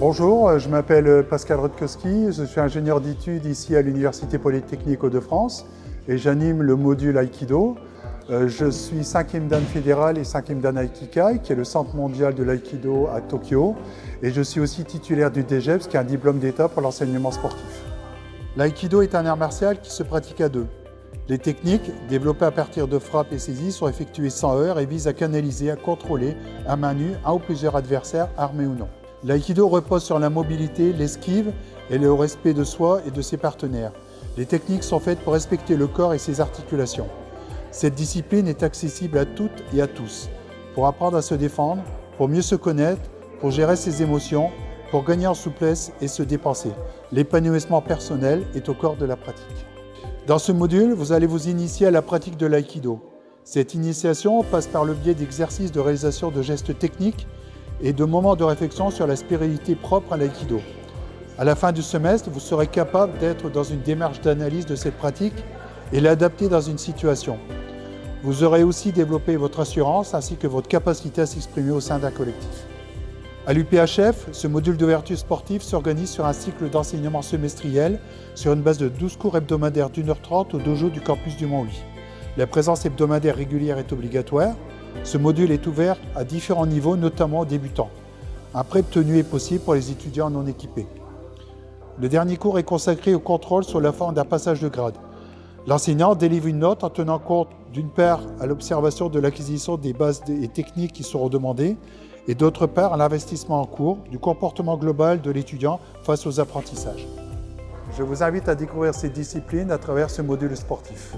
Bonjour, je m'appelle Pascal Rutkowski, je suis ingénieur d'études ici à l'Université Polytechnique Hauts-de-France et j'anime le module Aikido. Euh, je suis 5e dan fédéral et 5e dan Aikikai, qui est le centre mondial de l'Aikido à Tokyo. Et je suis aussi titulaire du DGEPS, qui est un diplôme d'État pour l'enseignement sportif. L'aïkido est un art martial qui se pratique à deux. Les techniques, développées à partir de frappes et saisies, sont effectuées sans heurts et visent à canaliser, à contrôler à main nue un ou plusieurs adversaires, armés ou non. L'aïkido repose sur la mobilité, l'esquive et le respect de soi et de ses partenaires. Les techniques sont faites pour respecter le corps et ses articulations. Cette discipline est accessible à toutes et à tous, pour apprendre à se défendre, pour mieux se connaître, pour gérer ses émotions, pour gagner en souplesse et se dépenser. L'épanouissement personnel est au corps de la pratique. Dans ce module, vous allez vous initier à la pratique de l'aïkido. Cette initiation passe par le biais d'exercices de réalisation de gestes techniques et de moments de réflexion sur la spiritualité propre à l'aïkido. À la fin du semestre, vous serez capable d'être dans une démarche d'analyse de cette pratique et l'adapter dans une situation. Vous aurez aussi développé votre assurance ainsi que votre capacité à s'exprimer au sein d'un collectif. À l'UPHF, ce module d'ouverture sportive s'organise sur un cycle d'enseignement semestriel sur une base de 12 cours hebdomadaires d'1h30 au dojo du campus du Mont-Huy. La présence hebdomadaire régulière est obligatoire. Ce module est ouvert à différents niveaux, notamment aux débutants. Un prêt de tenue est possible pour les étudiants non équipés. Le dernier cours est consacré au contrôle sur la forme d'un passage de grade. L'enseignant délivre une note en tenant compte d'une part à l'observation de l'acquisition des bases et techniques qui seront demandées et d'autre part à l'investissement en cours du comportement global de l'étudiant face aux apprentissages. Je vous invite à découvrir ces disciplines à travers ce module sportif.